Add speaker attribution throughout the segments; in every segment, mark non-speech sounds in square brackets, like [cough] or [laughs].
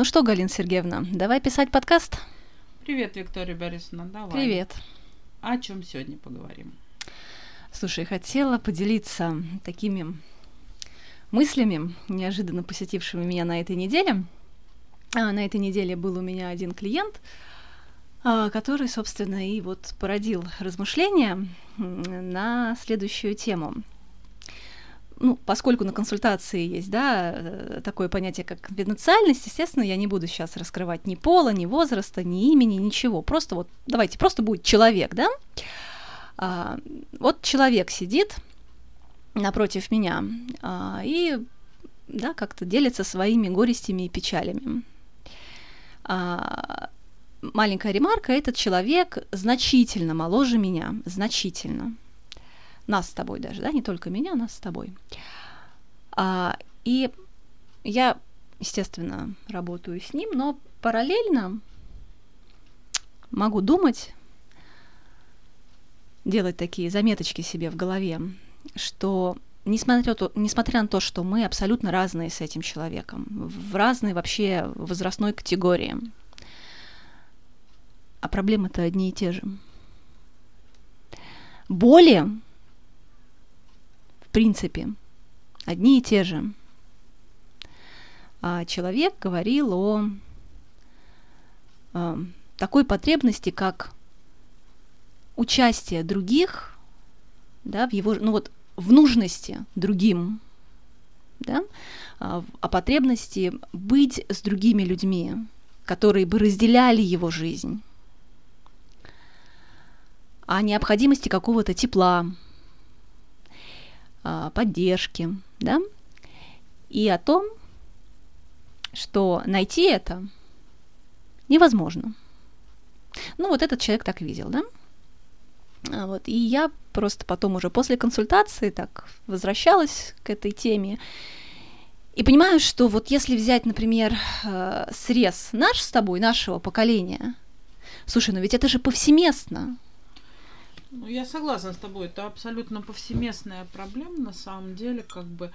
Speaker 1: Ну что, Галина Сергеевна, давай писать подкаст?
Speaker 2: Привет, Виктория Борисовна, давай.
Speaker 1: Привет.
Speaker 2: О чем сегодня поговорим?
Speaker 1: Слушай, хотела поделиться такими мыслями, неожиданно посетившими меня на этой неделе. А, на этой неделе был у меня один клиент, а, который, собственно, и вот породил размышления на следующую тему. Ну, поскольку на консультации есть, да, э, такое понятие, как конфиденциальность, естественно, я не буду сейчас раскрывать ни пола, ни возраста, ни имени, ничего. Просто вот, давайте, просто будет человек, да. А, вот человек сидит напротив меня а, и, да, как-то делится своими горестями и печалями. А, маленькая ремарка, этот человек значительно моложе меня, значительно. Нас с тобой даже, да, не только меня, нас с тобой. А, и я, естественно, работаю с ним, но параллельно могу думать, делать такие заметочки себе в голове, что несмотря, то, несмотря на то, что мы абсолютно разные с этим человеком, в разной вообще возрастной категории, а проблемы-то одни и те же. Боли, принципе, одни и те же. А человек говорил о, о такой потребности, как участие других, да, в его, ну вот, в нужности другим, да, а, о потребности быть с другими людьми, которые бы разделяли его жизнь о необходимости какого-то тепла, а, поддержки, да, и о том, что найти это невозможно. Ну, вот этот человек так видел, да? А вот, и я просто потом уже после консультации так возвращалась к этой теме и понимаю, что вот если взять, например, э, срез наш с тобой, нашего поколения, слушай, ну ведь это же повсеместно,
Speaker 2: ну, я согласна с тобой, это абсолютно повсеместная проблема, на самом деле, как бы,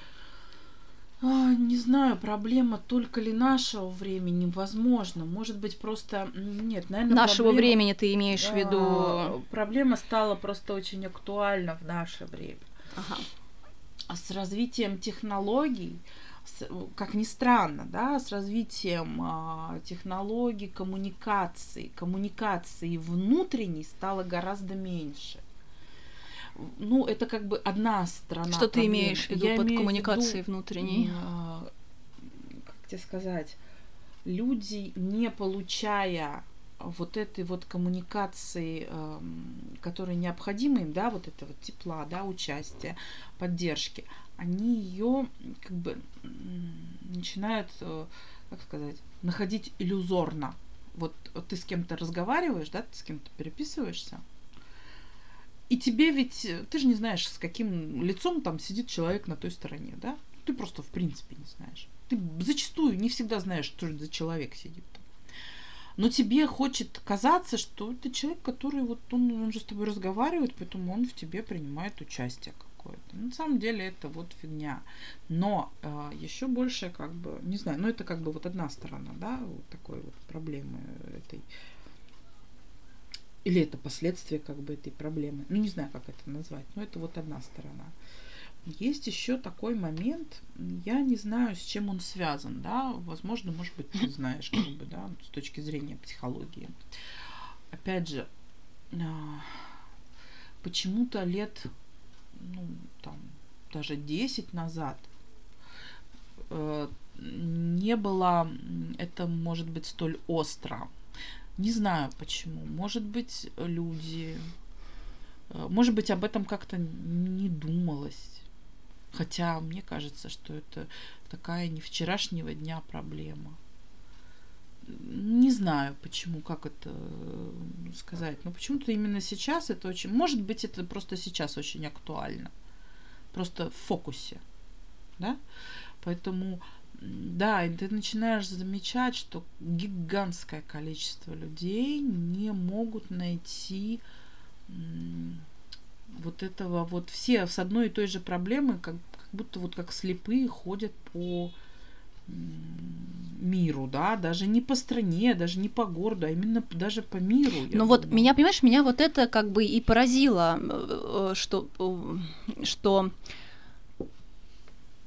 Speaker 2: а, не знаю, проблема только ли нашего времени, возможно, может быть, просто, нет, наверное,
Speaker 1: Нашего проблема, времени ты имеешь в виду? А,
Speaker 2: проблема стала просто очень актуальна в наше время. Ага. А с развитием технологий, как ни странно, да, с развитием а, технологий коммуникации, коммуникации внутренней стало гораздо меньше. Ну, это как бы одна сторона.
Speaker 1: Что ты имеешь в виду Я под коммуникацией виду, внутренней? А,
Speaker 2: как тебе сказать? Люди, не получая вот этой вот коммуникации, э, которая необходима им, да, вот этого тепла, да, участия, поддержки, они ее как бы начинают, э, как сказать, находить иллюзорно. Вот, вот ты с кем-то разговариваешь, да, ты с кем-то переписываешься, и тебе ведь, ты же не знаешь, с каким лицом там сидит человек на той стороне, да? Ты просто в принципе не знаешь. Ты зачастую не всегда знаешь, что же за человек сидит там. Но тебе хочет казаться, что это человек, который вот он, он же с тобой разговаривает, поэтому он в тебе принимает участие какое-то. На самом деле это вот фигня. Но э, еще больше как бы, не знаю, ну это как бы вот одна сторона, да, вот такой вот проблемы этой. Или это последствия как бы этой проблемы. Ну не знаю, как это назвать, но это вот одна сторона. Есть еще такой момент, я не знаю, с чем он связан, да, возможно, может быть, ты знаешь, как бы, да, с точки зрения психологии. Опять же, а, почему-то лет, ну, там, даже 10 назад э, не было это, может быть, столь остро. Не знаю почему. Может быть, люди, э, может быть, об этом как-то не думалось Хотя мне кажется, что это такая не вчерашнего дня проблема. Знаю, почему, как это ну, сказать. Но почему-то именно сейчас это очень... Может быть, это просто сейчас очень актуально. Просто в фокусе. Да? Поэтому, да, и ты начинаешь замечать, что гигантское количество людей не могут найти вот этого вот все с одной и той же проблемой, как, как будто вот как слепые ходят по, миру, да, даже не по стране, даже не по городу, а именно даже по миру.
Speaker 1: Ну вот меня, понимаешь, меня вот это как бы и поразило, э, что, э, что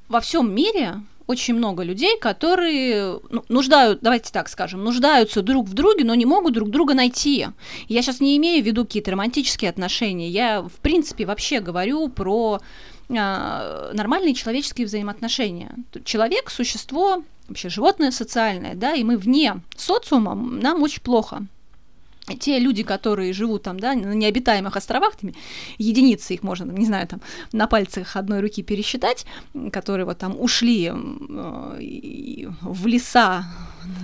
Speaker 1: во всем мире очень много людей, которые ну, нуждают, давайте так скажем, нуждаются друг в друге, но не могут друг друга найти. Я сейчас не имею в виду какие-то романтические отношения. Я, в принципе, вообще говорю про э, нормальные человеческие взаимоотношения. Человек – существо вообще животное социальное, да, и мы вне социума, нам очень плохо те люди, которые живут там, да, на необитаемых островах, там, единицы их можно, не знаю, там, на пальцах одной руки пересчитать, которые вот там ушли э, в леса,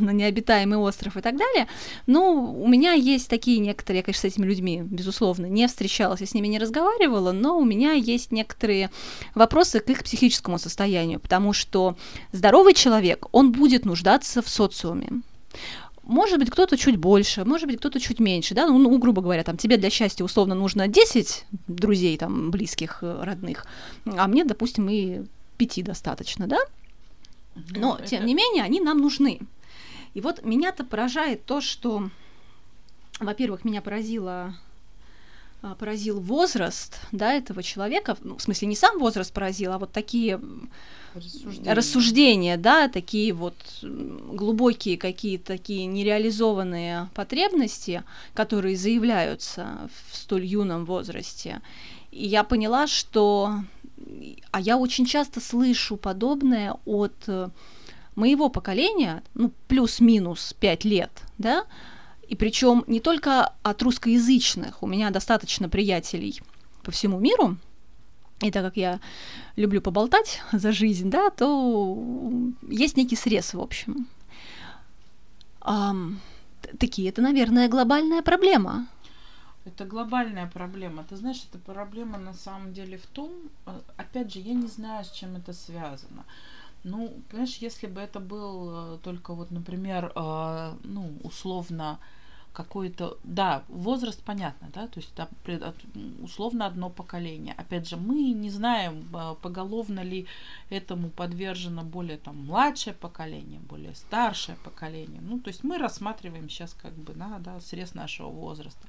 Speaker 1: на необитаемый остров и так далее. Ну, у меня есть такие некоторые, я, конечно, с этими людьми, безусловно, не встречалась, я с ними не разговаривала, но у меня есть некоторые вопросы к их психическому состоянию, потому что здоровый человек, он будет нуждаться в социуме может быть, кто-то чуть больше, может быть, кто-то чуть меньше, да, ну, ну, грубо говоря, там, тебе для счастья условно нужно 10 друзей, там, близких, э, родных, а мне, допустим, и пяти достаточно, да, ну, но, это... тем не менее, они нам нужны. И вот меня-то поражает то, что, во-первых, меня поразило поразил возраст да, этого человека, ну, в смысле не сам возраст поразил, а вот такие рассуждения, рассуждения да, такие вот глубокие какие-то такие нереализованные потребности, которые заявляются в столь юном возрасте. И я поняла, что... А я очень часто слышу подобное от э, моего поколения, ну, плюс-минус пять лет, да, и причем не только от русскоязычных. У меня достаточно приятелей по всему миру. И так как я люблю поболтать за жизнь, да, то есть некий срез, в общем. А, такие, это, наверное, глобальная проблема.
Speaker 2: Это глобальная проблема. Ты знаешь, эта проблема на самом деле в том, э, опять же, я не знаю, с чем это связано. Ну, понимаешь, если бы это был э, только вот, например, э, ну, условно какой-то, да, возраст понятно, да, то есть да, условно одно поколение. Опять же, мы не знаем, э, поголовно ли этому подвержено более там младшее поколение, более старшее поколение. Ну, то есть мы рассматриваем сейчас как бы, да, да, срез нашего возраста.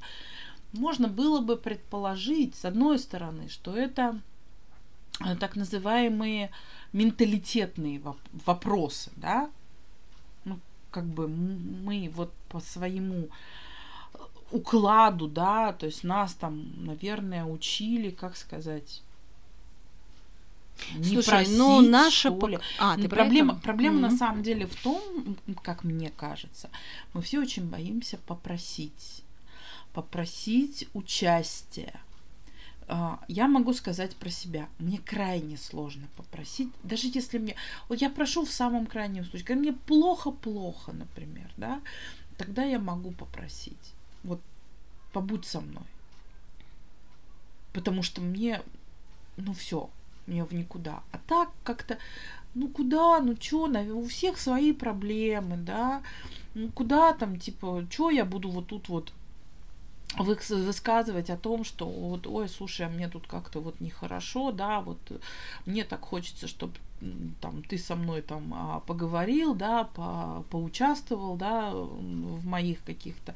Speaker 2: Можно было бы предположить, с одной стороны, что это так называемые менталитетные вопросы, да, ну, как бы мы вот по своему укладу, да, то есть нас там, наверное, учили, как сказать,
Speaker 1: не Слушай, просить, ну наша
Speaker 2: что ли. А, ты проблема, проблема mm-hmm. на самом деле в том, как мне кажется, мы все очень боимся попросить, попросить участия. А, я могу сказать про себя. Мне крайне сложно попросить, даже если мне... Вот я прошу в самом крайнем случае, когда мне плохо-плохо, например, да, тогда я могу попросить. Вот побудь со мной. Потому что мне, ну все, мне в никуда. А так как-то, ну куда, ну чё, у всех свои проблемы, да, ну куда там, типа, чё я буду вот тут вот высказывать о том, что вот, ой, слушай, а мне тут как-то вот нехорошо, да, вот мне так хочется, чтобы там ты со мной там а, поговорил, да, по, поучаствовал, да, в моих каких-то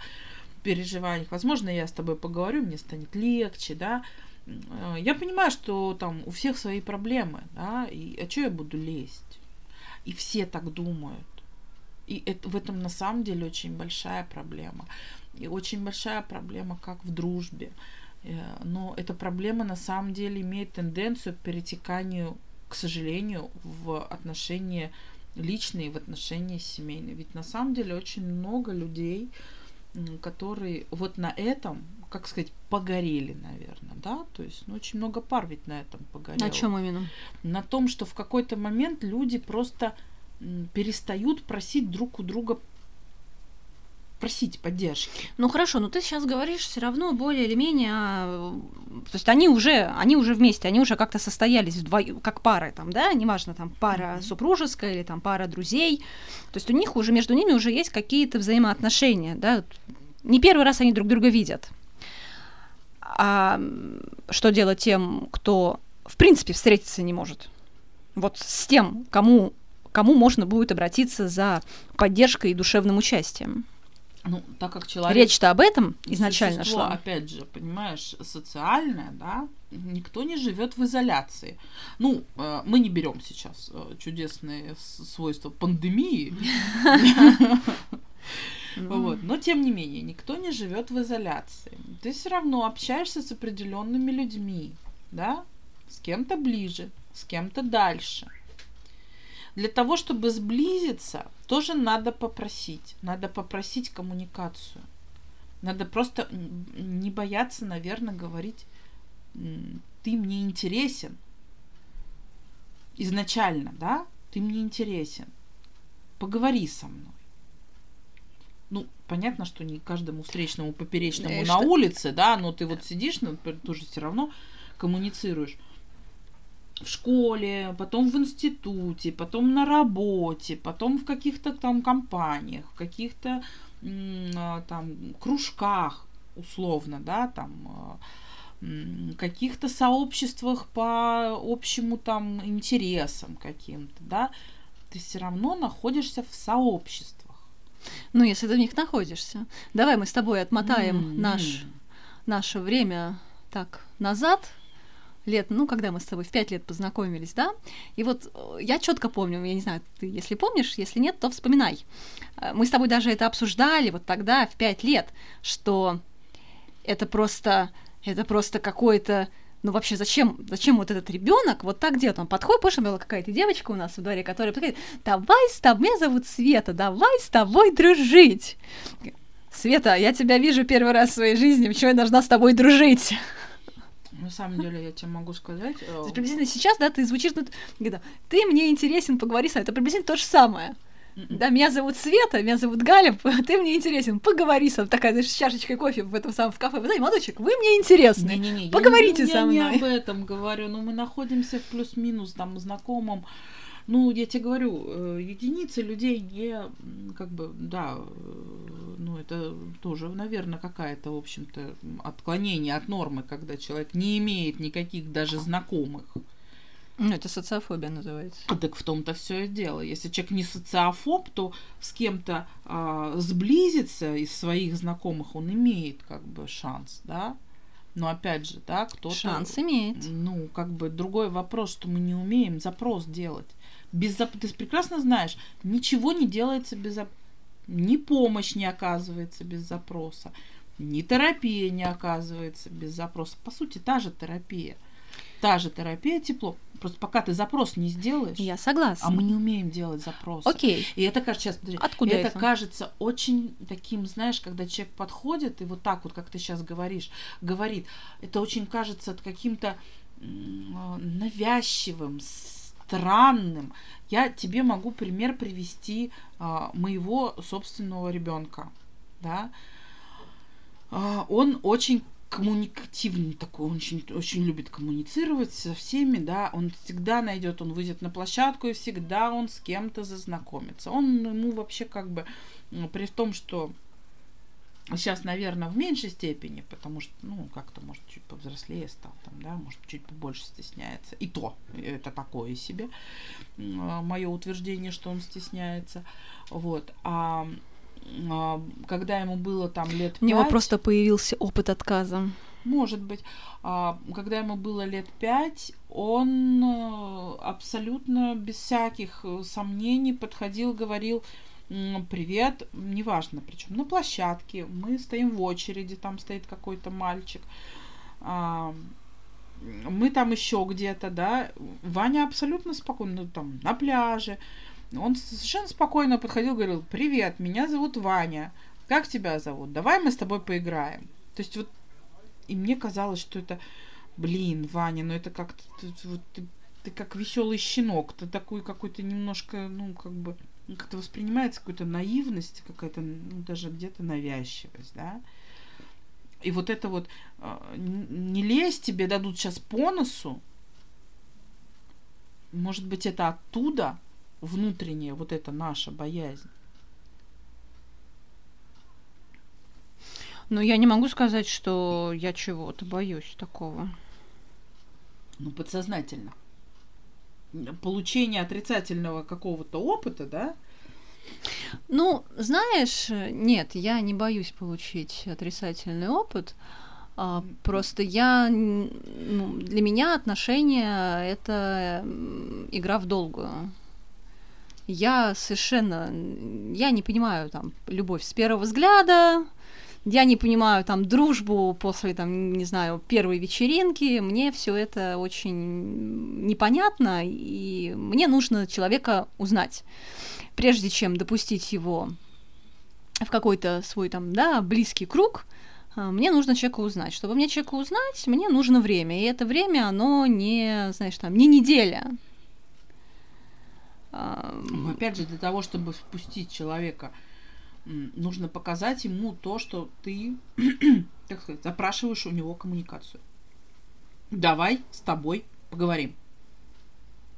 Speaker 2: переживаниях. Возможно, я с тобой поговорю, мне станет легче, да. Э, я понимаю, что там у всех свои проблемы, да, и а что я буду лезть? И все так думают. И это, в этом на самом деле очень большая проблема. И очень большая проблема как в дружбе. Э, но эта проблема на самом деле имеет тенденцию к перетеканию, к сожалению, в отношения личные, в отношения семейные. Ведь на самом деле очень много людей, которые вот на этом, как сказать, погорели, наверное, да, то есть ну, очень много пар ведь на этом погорело.
Speaker 1: На чем именно?
Speaker 2: На том, что в какой-то момент люди просто перестают просить друг у друга просить поддержки.
Speaker 1: Ну хорошо, но ты сейчас говоришь все равно более или менее, то есть они уже, они уже вместе, они уже как-то состоялись вдвоем, как пары там, да, неважно там пара mm-hmm. супружеская или там пара друзей, то есть у них уже между ними уже есть какие-то взаимоотношения, да, не первый раз они друг друга видят. А что делать тем, кто в принципе встретиться не может? Вот с тем, кому кому можно будет обратиться за поддержкой и душевным участием.
Speaker 2: Ну, так как человек...
Speaker 1: Речь-то об этом изначально
Speaker 2: существо,
Speaker 1: шла.
Speaker 2: опять же, понимаешь, социальное, да, никто не живет в изоляции. Ну, э, мы не берем сейчас э, чудесные свойства пандемии. [laughs] Вот. Но тем не менее, никто не живет в изоляции. Ты все равно общаешься с определенными людьми, да? С кем-то ближе, с кем-то дальше. Для того, чтобы сблизиться, тоже надо попросить. Надо попросить коммуникацию. Надо просто не бояться, наверное, говорить, ты мне интересен. Изначально, да? Ты мне интересен. Поговори со мной. Ну, понятно, что не каждому встречному поперечному
Speaker 1: И
Speaker 2: на
Speaker 1: что-
Speaker 2: улице, да, но ты вот сидишь, например, тоже все равно коммуницируешь в школе, потом в институте, потом на работе, потом в каких-то там компаниях, в каких-то а, там кружках, условно, да, там а, каких-то сообществах по общему там интересам каким-то, да, ты все равно находишься в сообществах.
Speaker 1: Ну, если ты в них находишься. Давай мы с тобой отмотаем
Speaker 2: М,
Speaker 1: наш, наше время так назад, лет, ну, когда мы с тобой в пять лет познакомились, да? И вот э, я четко помню, я не знаю, ты если помнишь, если нет, то вспоминай. Э, Мы с тобой даже это обсуждали вот тогда, в пять лет, что это просто, это просто какой-то ну вообще, зачем, зачем вот этот ребенок вот так делает? Он подходит, помнишь, была какая-то девочка у нас во дворе, которая подходит, давай с тобой, меня зовут Света, давай с тобой дружить. Света, я тебя вижу первый раз в своей жизни, почему я должна с тобой дружить?
Speaker 2: На самом деле, я тебе могу сказать, э,
Speaker 1: приблизительно сейчас, да, ты звучишь, ну, ты мне интересен, поговори со мной. Это приблизительно то же самое.
Speaker 2: м-м.
Speaker 1: Да, меня зовут Света, меня зовут Галя, [laughs] ты мне интересен, поговори со мной. Такая, знаешь, с чашечкой кофе в этом самом в кафе. Вы знаете, молодочек, вы мне интересны.
Speaker 2: Не-не-не, я
Speaker 1: Поговорите
Speaker 2: не-
Speaker 1: со
Speaker 2: я не
Speaker 1: мной.
Speaker 2: об этом говорю, но мы находимся в плюс-минус там знакомом. Ну, я тебе говорю, э, единицы людей не, как бы, да, э, ну, это тоже, наверное, какая-то, в общем-то, отклонение от нормы, когда человек не имеет никаких даже знакомых.
Speaker 1: Ну, это социофобия называется.
Speaker 2: А Так в том-то все и дело. Если человек не социофоб, то с кем-то а, сблизиться из своих знакомых он имеет как бы шанс, да. Но опять же, да, кто-то...
Speaker 1: Шанс имеет.
Speaker 2: Ну, как бы другой вопрос, что мы не умеем запрос делать. Без зап- Ты прекрасно знаешь, ничего не делается без зап- Ни помощь не оказывается без запроса, ни терапия не оказывается без запроса. По сути, та же терапия. Та же терапия тепло. Просто пока ты запрос не сделаешь,
Speaker 1: Я согласна.
Speaker 2: а мы не умеем делать запрос.
Speaker 1: Окей.
Speaker 2: И это кажется, сейчас, подожди,
Speaker 1: Откуда
Speaker 2: это,
Speaker 1: это?
Speaker 2: кажется очень таким, знаешь, когда человек подходит и вот так вот, как ты сейчас говоришь, говорит, это очень кажется каким-то а, навязчивым, странным. Я тебе могу пример привести а, моего собственного ребенка, да. А, он очень коммуникативный такой, он очень, очень любит коммуницировать со всеми, да, он всегда найдет, он выйдет на площадку, и всегда он с кем-то зазнакомится. Он ему вообще как бы, при том, что сейчас, наверное, в меньшей степени, потому что, ну, как-то, может, чуть повзрослее стал, там, да, может, чуть побольше стесняется. И то, это такое себе, мое утверждение, что он стесняется. Вот. А, а, когда ему было там лет
Speaker 1: У него
Speaker 2: пять-
Speaker 1: просто появился опыт отказа.
Speaker 2: может быть. А, Когда ему было лет пять, он э, абсолютно без всяких э, сомнений подходил, говорил привет, неважно, причем на площадке, мы стоим в очереди, там стоит какой-то мальчик, а, мы там еще где-то, да, Ваня абсолютно спокойно, ну, там, на пляже, он совершенно спокойно подходил, говорил, привет, меня зовут Ваня, как тебя зовут? Давай мы с тобой поиграем. То есть вот и мне казалось, что это, блин, Ваня, ну это как-то вот ты, ты как веселый щенок, ты такой какой-то немножко, ну как бы ну, как-то воспринимается какая-то наивность, какая-то ну, даже где-то навязчивость, да. И вот это вот а, не лезь, тебе дадут сейчас по носу. Может быть, это оттуда внутренняя вот эта наша боязнь.
Speaker 1: Но я не могу сказать, что я чего-то боюсь такого.
Speaker 2: Ну, подсознательно. получения отрицательного какого-то опыта, да?
Speaker 1: Ну, знаешь, нет, я не боюсь получить отрицательный опыт. А, просто я, ну, для меня отношения это игра в долгую. Я совершенно, я не понимаю там любовь с первого взгляда, я не понимаю там дружбу после там не знаю первой вечеринки, мне все это очень непонятно и мне нужно человека узнать, прежде чем допустить его в какой-то свой там да близкий круг, а, мне нужно человека узнать. Чтобы мне человека узнать, мне нужно время. И это время, оно не, знаешь, там, не неделя.
Speaker 2: Ну, опять же, для того, чтобы впустить человека, нужно показать ему то, что ты, [clears throat] так сказать, запрашиваешь у него коммуникацию. Давай с тобой поговорим.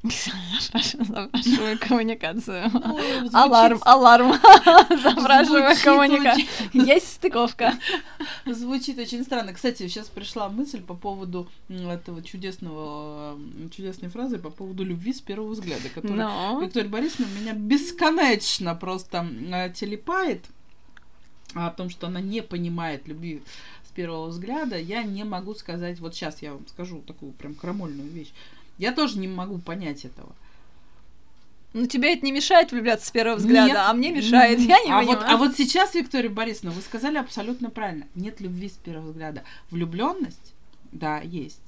Speaker 1: Запрашиваю коммуникацию. Ну, аларм, аларм. [laughs] Запрашиваю коммуникацию. Есть стыковка. [laughs]
Speaker 2: Звучит очень странно. Кстати, сейчас пришла мысль по поводу этого чудесного, чудесной фразы по поводу любви с первого взгляда, которая Но. Виктория Борисовна меня бесконечно просто телепает о том, что она не понимает любви с первого взгляда, я не могу сказать, вот сейчас я вам скажу такую прям крамольную вещь. Я тоже не могу понять этого.
Speaker 1: Ну, тебе это не мешает влюбляться с первого взгляда, Нет. а мне мешает. Я не
Speaker 2: а
Speaker 1: понимаю.
Speaker 2: Вот, а вот сейчас, Виктория Борисовна, вы сказали абсолютно правильно. Нет любви с первого взгляда. Влюбленность, да, есть.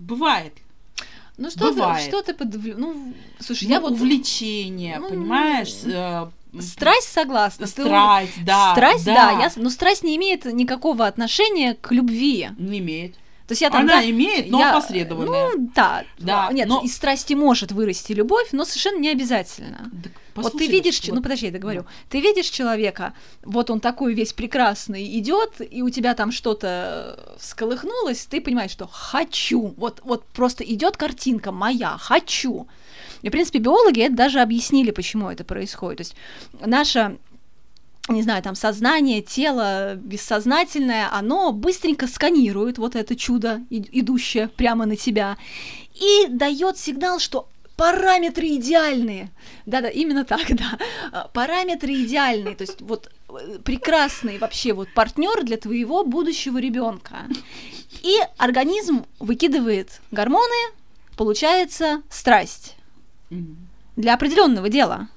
Speaker 2: Бывает.
Speaker 1: Ну что Бывает. ты, что ты под ну,
Speaker 2: слушай, ну, я вот увлечение, ну, понимаешь? Э,
Speaker 1: страсть согласна.
Speaker 2: Страсть, ты... да.
Speaker 1: Страсть, да. да я... но страсть не имеет никакого отношения к любви.
Speaker 2: Не имеет.
Speaker 1: То есть я там,
Speaker 2: Она имеет, но я, опосредованная.
Speaker 1: Ну, да. да нет, но... из страсти может вырасти любовь, но совершенно не обязательно. Да, вот ты видишь, вот. ну подожди, я договорю. Да. Ты видишь человека, вот он такой весь прекрасный идет, и у тебя там что-то всколыхнулось, ты понимаешь, что хочу. Вот, вот просто идет картинка моя, хочу. И, в принципе, биологи это даже объяснили, почему это происходит. То есть наша не знаю, там сознание, тело бессознательное, оно быстренько сканирует вот это чудо, идущее прямо на тебя, и дает сигнал, что параметры идеальные. Да-да, именно так, [laughs] да. Параметры идеальные, то есть вот э, прекрасный вообще вот партнер для твоего будущего ребенка. И организм выкидывает гормоны, получается страсть для определенного дела.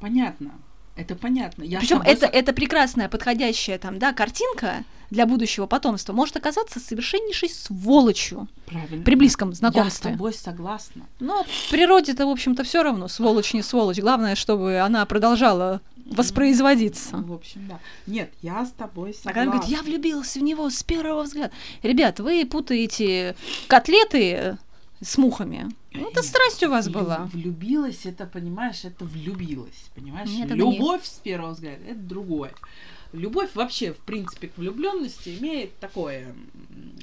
Speaker 2: Понятно. Это понятно.
Speaker 1: Причем тобой... это, это прекрасная, подходящая там, да, картинка для будущего потомства может оказаться совершеннейшей сволочью
Speaker 2: Правильно.
Speaker 1: при близком знакомстве.
Speaker 2: Я с тобой согласна.
Speaker 1: Но в природе-то, в общем-то, все равно, сволочь не сволочь. Главное, чтобы она продолжала воспроизводиться.
Speaker 2: В общем, да. Нет, я с тобой согласна.
Speaker 1: А она говорит, я влюбилась в него с первого взгляда. Ребят, вы путаете котлеты с мухами. Ну, это страсть у вас была.
Speaker 2: Влюбилась, это, понимаешь, это влюбилась, понимаешь? Нет, Любовь не... с первого взгляда, это другое. Любовь вообще, в принципе, к влюбленности имеет такое,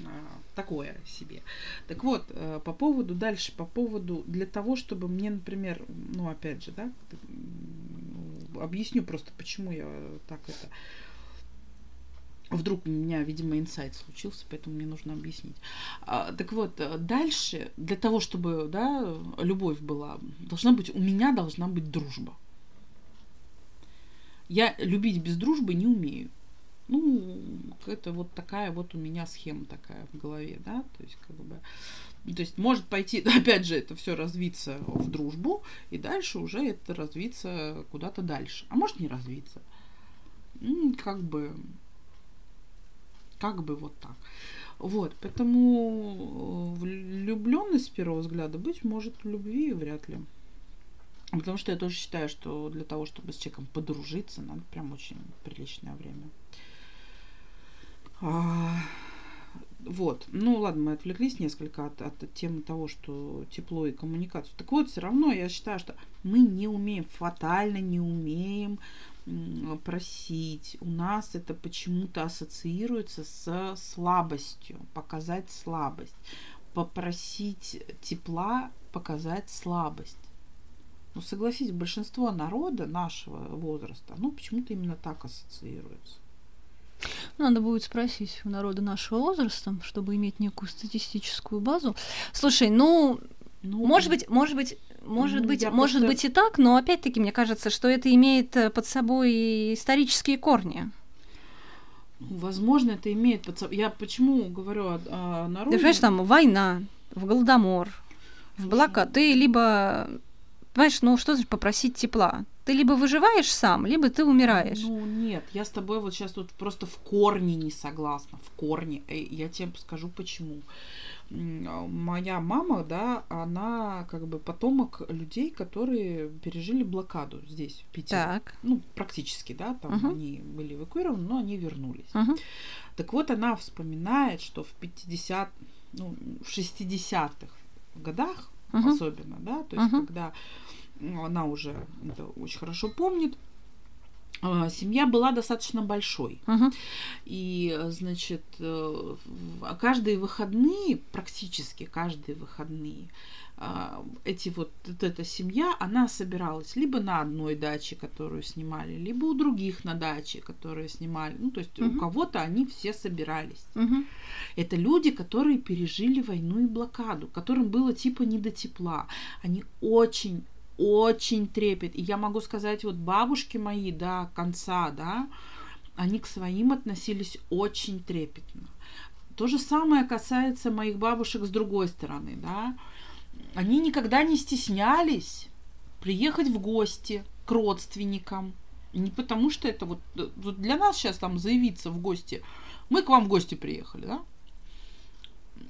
Speaker 2: а, такое себе. Так вот, э, по поводу дальше, по поводу для того, чтобы мне, например, ну опять же, да, объясню просто, почему я так это Вдруг у меня, видимо, инсайт случился, поэтому мне нужно объяснить. А, так вот, э, дальше, для того, чтобы да, любовь была, должна быть, у меня должна быть дружба. Я любить без дружбы не умею. Ну, это вот такая вот у меня схема такая в голове, да, то есть как бы, то есть может пойти, [laughs] опять же, это все развиться в дружбу, и дальше уже это развиться куда-то дальше, а может не развиться. Ну, как бы, как бы вот так. Вот, поэтому э, влюбленность с первого взгляда быть может в любви вряд ли. Потому что я тоже считаю, что для того, чтобы с человеком подружиться, надо прям очень приличное время. А, вот. Ну ладно, мы отвлеклись несколько от, от темы того, что тепло и коммуникацию. Так вот, все равно я считаю, что мы не умеем, фатально не умеем просить. У нас это почему-то ассоциируется с слабостью, показать слабость. Попросить тепла, показать слабость. Ну, согласитесь, большинство народа нашего возраста, ну, почему-то именно так ассоциируется.
Speaker 1: Надо будет спросить у народа нашего возраста, чтобы иметь некую статистическую базу. Слушай, ну, Ну, может быть, может быть, может ну, быть, может просто... быть и так, но опять-таки мне кажется, что это имеет э, под собой исторические корни.
Speaker 2: Возможно, это имеет под собой. Я почему говорю о, о народе?
Speaker 1: Ты понимаешь, там война, в голодомор, в блокаду. Ты либо Понимаешь, ну что значит попросить тепла? Ты либо выживаешь сам, либо ты умираешь.
Speaker 2: Ну нет, я с тобой вот сейчас тут просто в корне не согласна, в корне. Я тебе скажу почему. Моя мама, да, она как бы потомок людей, которые пережили блокаду здесь, в Питере. Так. Ну, практически, да, там угу. они были эвакуированы, но они вернулись. Угу. Так вот, она вспоминает, что в 50, ну, в 60-х годах uh-huh. особенно, да, то есть uh-huh. когда ну, она уже это очень хорошо помнит, а, семья была достаточно большой. Uh-huh. И, значит, э, каждые выходные, практически каждые выходные, а, эти вот, вот эта семья, она собиралась либо на одной даче, которую снимали, либо у других на даче, которые снимали. Ну, то есть uh-huh. у кого-то они все собирались. Uh-huh. Это люди, которые пережили войну и блокаду, которым было типа не до тепла. Они очень очень трепет. И я могу сказать, вот бабушки мои до конца, да, они к своим относились очень трепетно. То же самое касается моих бабушек с другой стороны, да они никогда не стеснялись приехать в гости к родственникам. Не потому что это вот, э, вот для нас сейчас там заявиться в гости. Мы к вам в гости приехали, да?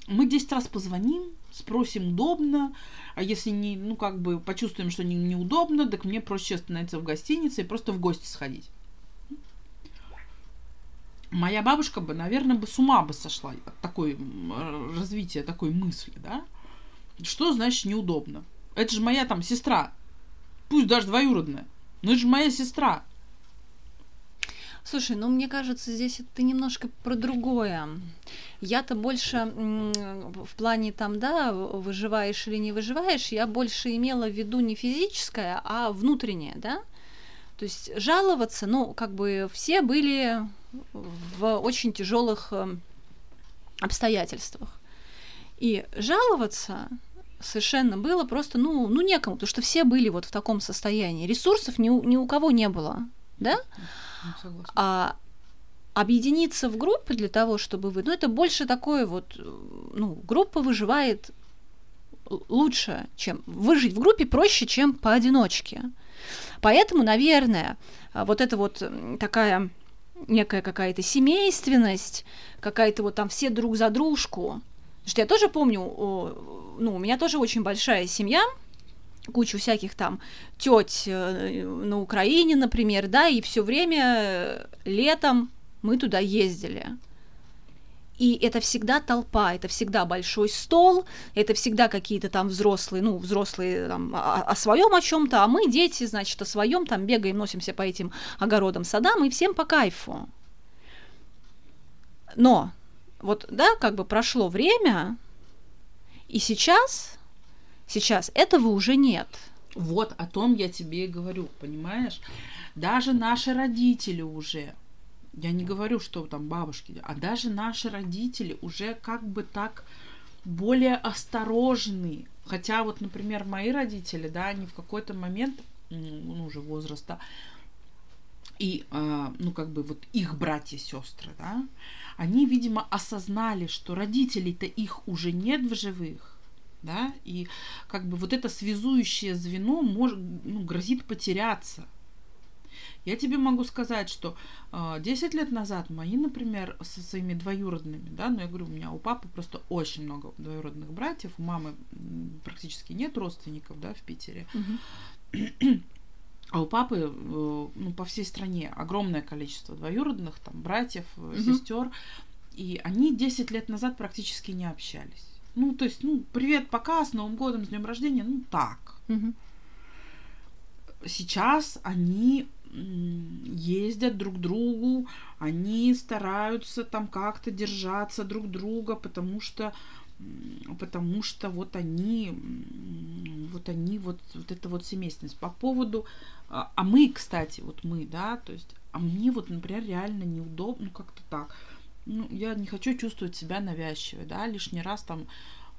Speaker 2: Мы 10 раз позвоним, спросим, удобно, а если не, ну, как бы почувствуем, что не, неудобно, так мне проще остановиться в гостинице и просто в гости сходить. Моя бабушка бы, наверное, бы с ума бы сошла от такой развития такой мысли, да? Что значит неудобно? Это же моя там сестра. Пусть даже двоюродная. Но это же моя сестра.
Speaker 1: Слушай, ну мне кажется, здесь это немножко про другое. Я-то больше в плане там, да, выживаешь или не выживаешь, я больше имела в виду не физическое, а внутреннее, да. То есть жаловаться, ну, как бы все были в очень тяжелых эм, обстоятельствах. И жаловаться совершенно было просто, ну, ну некому, потому что все были вот в таком состоянии. Ресурсов ни у, ни у кого не было, да? Ну, а объединиться в группы для того, чтобы вы, ну, это больше такое вот, ну, группа выживает лучше, чем выжить в группе проще, чем поодиночке. Поэтому, наверное, вот это вот такая некая какая-то семейственность, какая-то вот там все друг за дружку. Потому что я тоже помню ну, у меня тоже очень большая семья, кучу всяких там теть э, на Украине, например, да, и все время э, летом мы туда ездили. И это всегда толпа, это всегда большой стол, это всегда какие-то там взрослые, ну, взрослые там, о, о своем о чем-то, а мы, дети, значит, о своем, там бегаем, носимся по этим огородам, садам, и всем по кайфу. Но вот, да, как бы прошло время, и сейчас, сейчас этого уже нет.
Speaker 2: Вот о том я тебе и говорю, понимаешь? Даже наши родители уже, я не говорю, что там бабушки, а даже наши родители уже как бы так более осторожны. Хотя вот, например, мои родители, да, они в какой-то момент, ну, уже возраста, и, э, ну, как бы вот их братья сестры, да, они, видимо, осознали, что родителей-то их уже нет в живых, да, и как бы вот это связующее звено может, ну, грозит потеряться. Я тебе могу сказать, что э, а, 10 лет назад мои, например, со своими двоюродными, да, ну я говорю, у меня у папы просто очень много двоюродных братьев, у мамы практически нет родственников, да, в Питере. Uh-huh. А у папы, э, ну, по всей стране огромное количество двоюродных, там, братьев, угу. сестер, и они 10 лет назад практически не общались. Ну, то есть, ну, привет, пока, с Новым годом, с днем рождения, ну, так. Угу. Сейчас они ездят друг к другу, они стараются там как-то держаться друг друга, потому что потому что вот они вот они вот вот это вот семейственность по поводу а, а мы, кстати, вот мы, да, то есть, а мне вот, например, реально неудобно, ну, как-то так. Ну, я не хочу чувствовать себя навязчивой, да, лишний раз там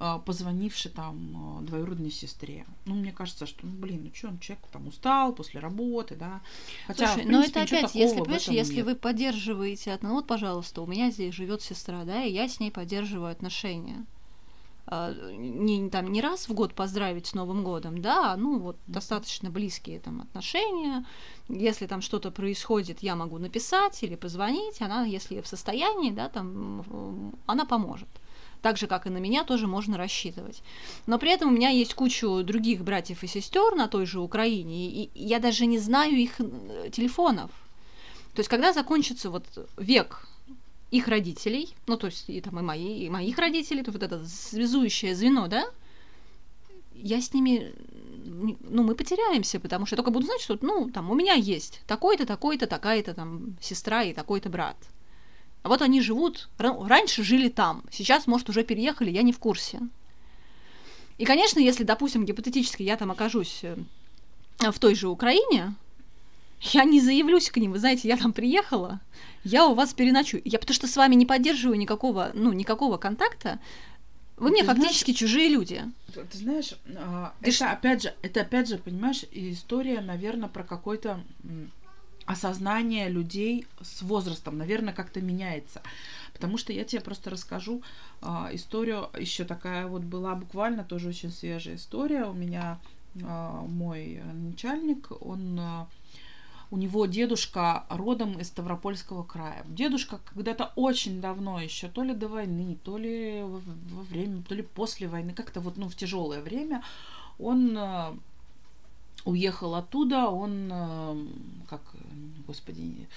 Speaker 2: а, позвонивши там а, двоюродной сестре. Ну, мне кажется, что, ну, блин, ну что, он человек там устал после работы, да.
Speaker 1: Хотя, Слушай, но это опять, если, понимаешь, если нет. вы поддерживаете одну, вот, пожалуйста, у меня здесь живет сестра, да, и я с ней поддерживаю отношения не там не раз в год поздравить с Новым годом, да, ну вот достаточно близкие там отношения. Если там что-то происходит, я могу написать или позвонить, она, если в состоянии, да, там она поможет так же, как и на меня, тоже можно рассчитывать. Но при этом у меня есть кучу других братьев и сестер на той же Украине, и я даже не знаю их э, телефонов. То есть, когда закончится вот век их родителей, ну, то есть, и там и мои, и моих родителей, то вот это связующее звено, да, я с ними, ну, мы потеряемся, потому что я только буду знать, что, ну, там, у меня есть такой-то, такой-то, такая-то там сестра и такой-то брат. А вот они живут, раньше жили там, сейчас, может, уже переехали, я не в курсе. И, конечно, если, допустим, гипотетически я там окажусь э, в той же Украине, я не заявлюсь к ним, вы знаете, я там приехала, я у вас переночую. Я потому что с вами не поддерживаю никакого, ну, никакого контакта, вы мне ты фактически знаешь, чужие люди.
Speaker 2: Ты, ты знаешь, а, ты это ш... опять же, это опять же, понимаешь, история, наверное, про какой-то осознание людей с возрастом, наверное, как-то меняется. Потому что я тебе просто расскажу э, историю, еще такая вот была буквально тоже очень свежая история. У меня э, мой начальник, он э, у него дедушка родом из Ставропольского края. Дедушка когда-то очень давно еще, то ли до войны, то ли во время, то ли после войны, как-то вот ну, в тяжелое время, он уехал оттуда, он, э, как, господи,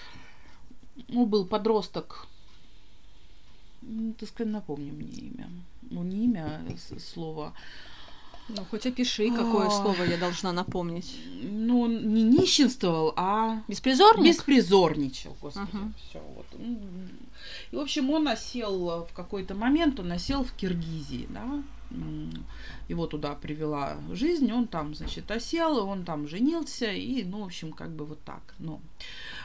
Speaker 2: ну, был подросток, ну, ты сказать, напомни мне имя. Ну, не имя, а слово.
Speaker 1: Ну, хоть опиши, какое а, слово я должна напомнить.
Speaker 2: Ну, он не нищенствовал, а...
Speaker 1: Беспризорник?
Speaker 2: Беспризорничал, господи. Uh-huh. Все, вот. И, в общем, он осел в какой-то момент, он осел в Киргизии, да, его туда привела жизнь, он там, значит, осел, он там женился, и, ну, в общем, как бы вот так. Но,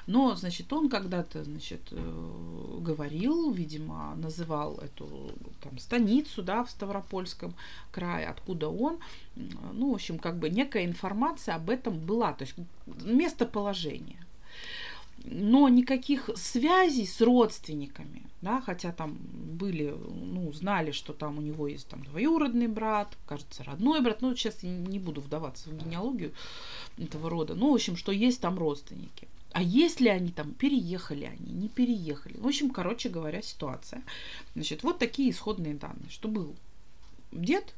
Speaker 2: но значит, он когда-то, значит, э, говорил, видимо, называл эту там станицу, да, в Ставропольском крае, откуда он, ну, в общем, как бы некая информация об этом была, то есть местоположение но никаких связей с родственниками, да, хотя там были, ну, знали, что там у него есть там двоюродный брат, кажется, родной брат, ну, сейчас я не буду вдаваться в генеалогию этого рода, ну, в общем, что есть там родственники. А если они там, переехали они, не переехали. В общем, короче говоря, ситуация. Значит, вот такие исходные данные, что был дед,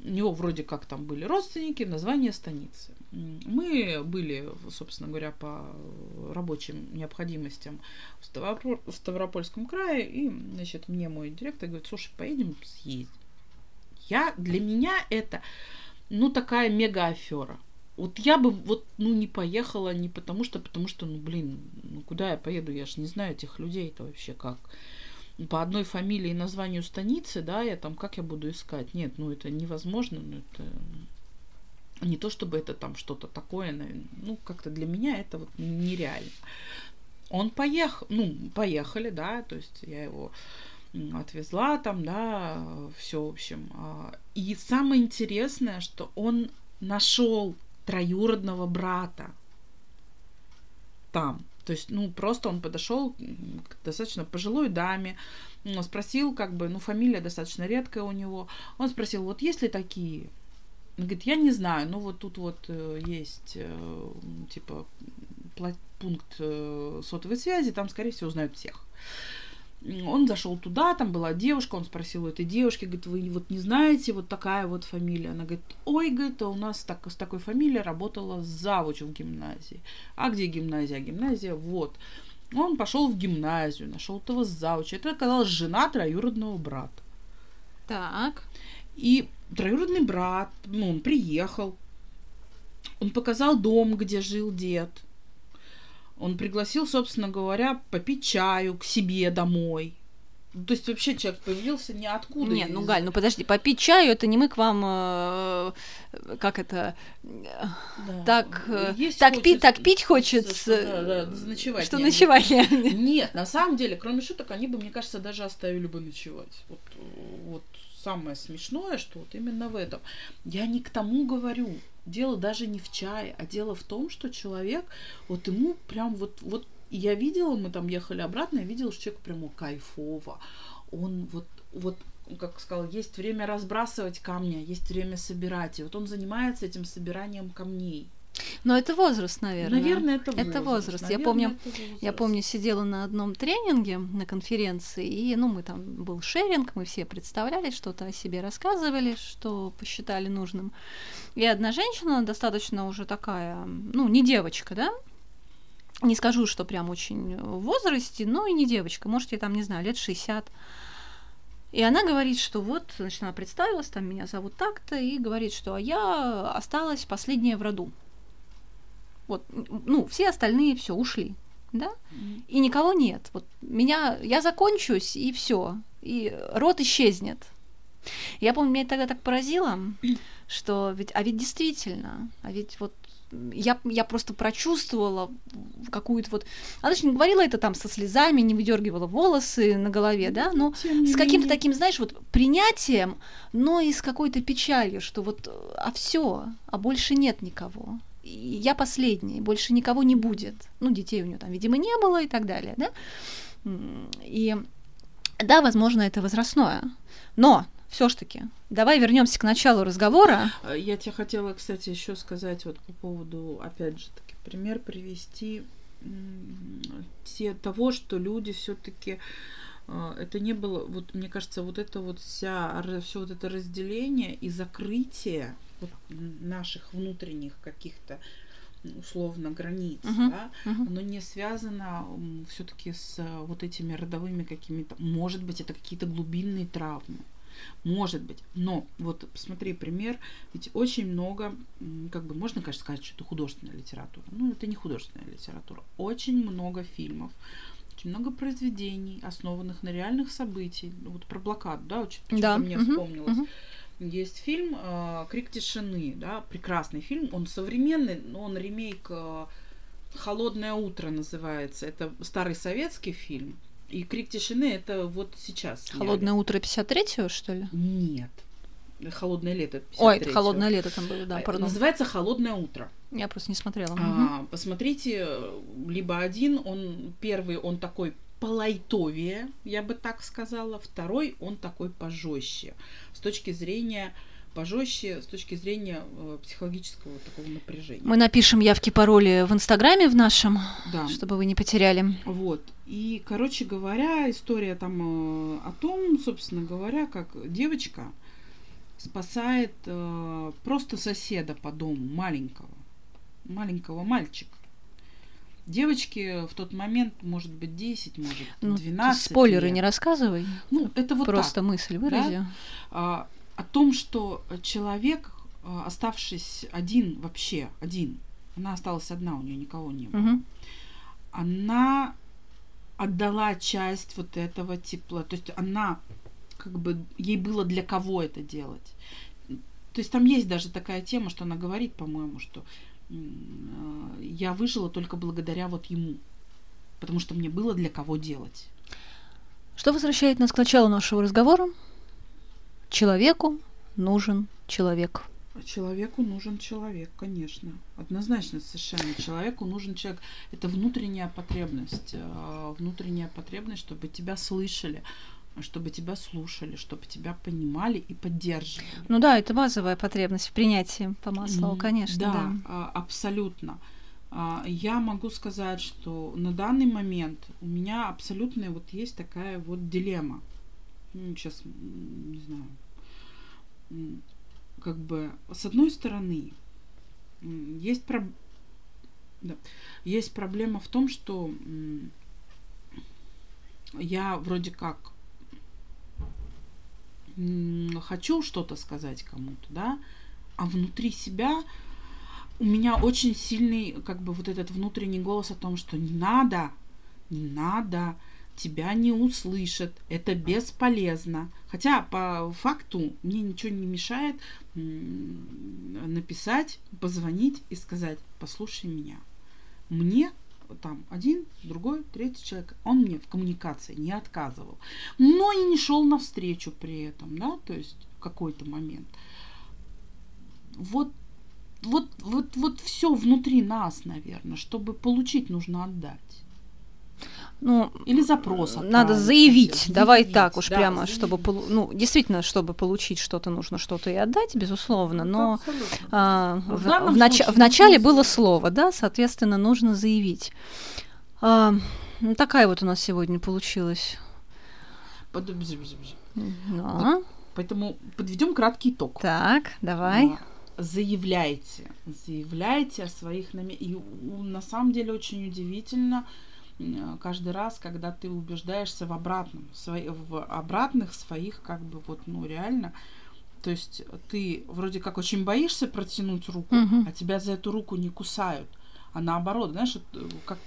Speaker 2: у него вроде как там были родственники, название станицы. Мы были, собственно говоря, по рабочим необходимостям в, Ставропол- в Ставропольском крае, и, значит, мне мой директор говорит, слушай, поедем съездить. Я, для меня это, ну, такая мега-афера. Вот я бы вот, ну, не поехала не потому что, потому что, ну, блин, ну, куда я поеду, я же не знаю этих людей это вообще как по одной фамилии и названию станицы, да, я там, как я буду искать? Нет, ну это невозможно, ну это не то чтобы это там что-то такое, ну как-то для меня это вот нереально. Он поехал, ну поехали, да, то есть я его отвезла там, да, все, в общем. А, и самое интересное, что он нашел троюродного брата там. То есть, ну, просто он подошел к достаточно пожилой даме, спросил, как бы, ну, фамилия достаточно редкая у него. Он спросил, вот есть ли такие? Он говорит, я не знаю, ну, вот тут вот э, есть, э, типа, пункт э, сотовой связи, там, скорее всего, знают всех он зашел туда, там была девушка, он спросил у этой девушки, говорит, вы вот не знаете, вот такая вот фамилия. Она говорит, ой, говорит, а у нас так, с такой фамилией работала завуч в гимназии. А где гимназия? Гимназия вот. Он пошел в гимназию, нашел этого завуча. Это оказалась жена троюродного брата.
Speaker 1: Так.
Speaker 2: И троюродный брат, ну, он приехал, он показал дом, где жил дед – он пригласил, собственно говоря, попить чаю к себе домой. То есть вообще человек появился ниоткуда.
Speaker 1: Нет, ну Галь, ну подожди, попить чаю это не мы к вам, э, как это, да. так, э, Есть так пить, так пить хочется,
Speaker 2: что, да, да, ночевать.
Speaker 1: Что ночевать?
Speaker 2: Нет, на самом деле, кроме шуток, они бы, мне кажется, даже оставили бы ночевать. Вот, вот самое смешное, что вот именно в этом. Я не к тому говорю. Дело даже не в чае, а дело в том, что человек, вот ему прям вот, вот я видела, мы там ехали обратно, я видела, что человек прямо кайфово. Он вот, вот как сказал, есть время разбрасывать камни, а есть время собирать. И вот он занимается этим собиранием камней.
Speaker 1: Но это возраст, наверное.
Speaker 2: Наверное, это возраст.
Speaker 1: Это возраст. Наверное, я помню, возраст. я помню, сидела на одном тренинге на конференции, и, ну, мы там был шеринг, мы все представляли, что-то о себе рассказывали, что посчитали нужным. И одна женщина, достаточно уже такая, ну, не девочка, да, не скажу, что прям очень в возрасте, но и не девочка, может, ей там, не знаю, лет 60. И она говорит, что вот, значит, она представилась, там меня зовут так-то, и говорит, что а я осталась последняя в роду. Вот, ну, все остальные все ушли, да, и никого нет. Вот меня, я закончусь, и все, и род исчезнет. Я помню, меня тогда так поразило, [clears throat] что ведь, а ведь действительно, а ведь вот я, я просто прочувствовала какую-то вот... Она же не говорила это там со слезами, не выдергивала волосы на голове, да, но с каким-то таким, знаешь, вот принятием, но и с какой-то печалью, что вот, а все, а больше нет никого. Я последний, больше никого не будет. Ну, детей у нее там, видимо, не было и так далее, да. И да, возможно, это возрастное. Но все-таки. Давай вернемся к началу разговора.
Speaker 2: А, я тебе хотела, кстати, еще сказать вот по поводу, опять же, таки пример привести те, того, что люди все-таки а, это не было, вот мне кажется, вот это вот вся, все вот это разделение и закрытие вот наших внутренних каких-то условно границ, uh-huh, да, uh-huh. оно не связано все-таки с вот этими родовыми какими-то, может быть, это какие-то глубинные травмы. Может быть. Но вот посмотри пример. Ведь очень много, как бы можно, конечно, сказать, что это художественная литература. Ну, это не художественная литература. Очень много фильмов, очень много произведений, основанных на реальных событиях. Ну, вот про блокаду, да, очень да. мне угу, вспомнилось. Угу. Есть фильм э, Крик тишины, да, прекрасный фильм. Он современный, но он ремейк э, Холодное утро называется. Это старый советский фильм. И крик тишины это вот сейчас.
Speaker 1: Холодное утро 53-го, что ли?
Speaker 2: Нет. Холодное лето.
Speaker 1: Ой, это холодное лето там было, да,
Speaker 2: а, пардон. Называется Холодное утро.
Speaker 1: Я просто не смотрела.
Speaker 2: А, угу. Посмотрите, либо один, он первый, он такой полайтовее, я бы так сказала. Второй, он такой пожестче. С точки зрения пожестче с точки зрения э, психологического такого напряжения.
Speaker 1: Мы напишем явки, пароли в Инстаграме в нашем, да. чтобы вы не потеряли.
Speaker 2: Вот. И, короче говоря, история там э, о том, собственно говоря, как девочка спасает э, просто соседа по дому, маленького, маленького мальчика. Девочки в тот момент, может быть, 10, может, 12
Speaker 1: ну, Спойлеры лет. не рассказывай.
Speaker 2: Ну, это вот
Speaker 1: Просто
Speaker 2: так,
Speaker 1: мысль вырази. Да?
Speaker 2: А, о том, что человек, э, оставшись один вообще, один, она осталась одна, у нее никого не было, угу. она отдала часть вот этого тепла. То есть она как бы ей было для кого это делать. То есть там есть даже такая тема, что она говорит, по-моему, что я выжила только благодаря вот ему, потому что мне было для кого делать.
Speaker 1: Что возвращает нас к началу нашего разговора? Человеку нужен человек.
Speaker 2: Человеку нужен человек, конечно. Однозначно совершенно. Человеку нужен человек. Это внутренняя потребность. Э, внутренняя потребность, чтобы тебя слышали, чтобы тебя слушали, чтобы тебя понимали и поддерживали.
Speaker 1: Ну да, это базовая потребность в принятии по маслу, конечно.
Speaker 2: Да, да, а, абсолютно. А, я могу сказать, что на данный момент у меня абсолютно вот есть такая вот дилемма ну, сейчас, не знаю, как бы, с одной стороны, есть, про... да, есть проблема в том, что я вроде как хочу что-то сказать кому-то, да, а внутри себя у меня очень сильный, как бы, вот этот внутренний голос о том, что не надо, не надо, тебя не услышат, это бесполезно. Хотя по факту мне ничего не мешает написать, позвонить и сказать, послушай меня. Мне там один, другой, третий человек, он мне в коммуникации не отказывал, но и не шел навстречу при этом, да, то есть в какой-то момент. Вот вот, вот, вот все внутри нас, наверное, чтобы получить, нужно отдать.
Speaker 1: Ну,
Speaker 2: Или запрос.
Speaker 1: Надо заявить,
Speaker 2: заявить,
Speaker 1: давай так уж
Speaker 2: да,
Speaker 1: прямо,
Speaker 2: заявить.
Speaker 1: чтобы, ну, действительно, чтобы получить что-то, нужно что-то и отдать, безусловно, но
Speaker 2: Абсолютно.
Speaker 1: а,
Speaker 2: В
Speaker 1: в, в нач- в начале было слово, да, соответственно, нужно заявить. А, ну, такая вот у нас сегодня получилась. Да.
Speaker 2: Поэтому подведем краткий итог.
Speaker 1: Так, давай.
Speaker 2: А, Заявляйте, заявляйте о своих намерениях. И на самом деле очень удивительно каждый раз, когда ты убеждаешься в обратном, в, обратных своих, как бы вот, ну реально, то есть ты вроде как очень боишься протянуть руку,
Speaker 1: Мгм.
Speaker 2: а тебя за эту руку не кусают, а наоборот, знаешь, э, как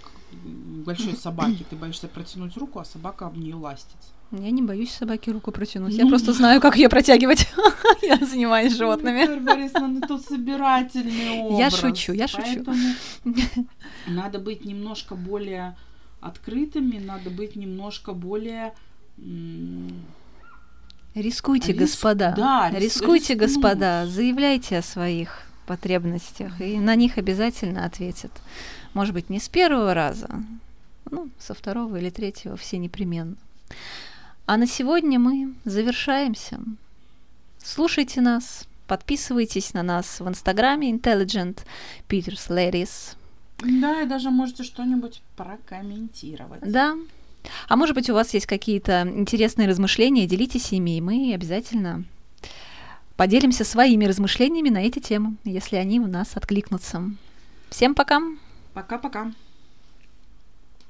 Speaker 2: большой собаки, ты боишься протянуть руку, а собака об нее ластится.
Speaker 1: Я не боюсь собаке руку протянуть. Я
Speaker 2: Ну.
Speaker 1: просто знаю, как ее протягивать. [laughs] Я занимаюсь животными.
Speaker 2: Виктория Борисовна, ну тут собирательный образ.
Speaker 1: Я шучу, я шучу. [laughs]
Speaker 2: Надо быть немножко более открытыми, надо быть немножко более...
Speaker 1: Рискуйте,
Speaker 2: Риск-
Speaker 1: господа.
Speaker 2: да, рис-
Speaker 1: Рискуйте,
Speaker 2: рискнуть.
Speaker 1: господа. Заявляйте о своих потребностях, и на них обязательно ответят. Может быть, не с первого раза, ну, со второго или третьего все непременно. А на сегодня мы завершаемся. Слушайте нас, подписывайтесь на нас в инстаграме Intelligent Peters Ladies.
Speaker 2: Да, и даже можете что-нибудь прокомментировать.
Speaker 1: Да. А может быть, у вас есть какие-то интересные размышления, делитесь ими, и мы обязательно поделимся своими размышлениями на эти темы, если они у нас откликнутся. Всем пока!
Speaker 2: Пока-пока.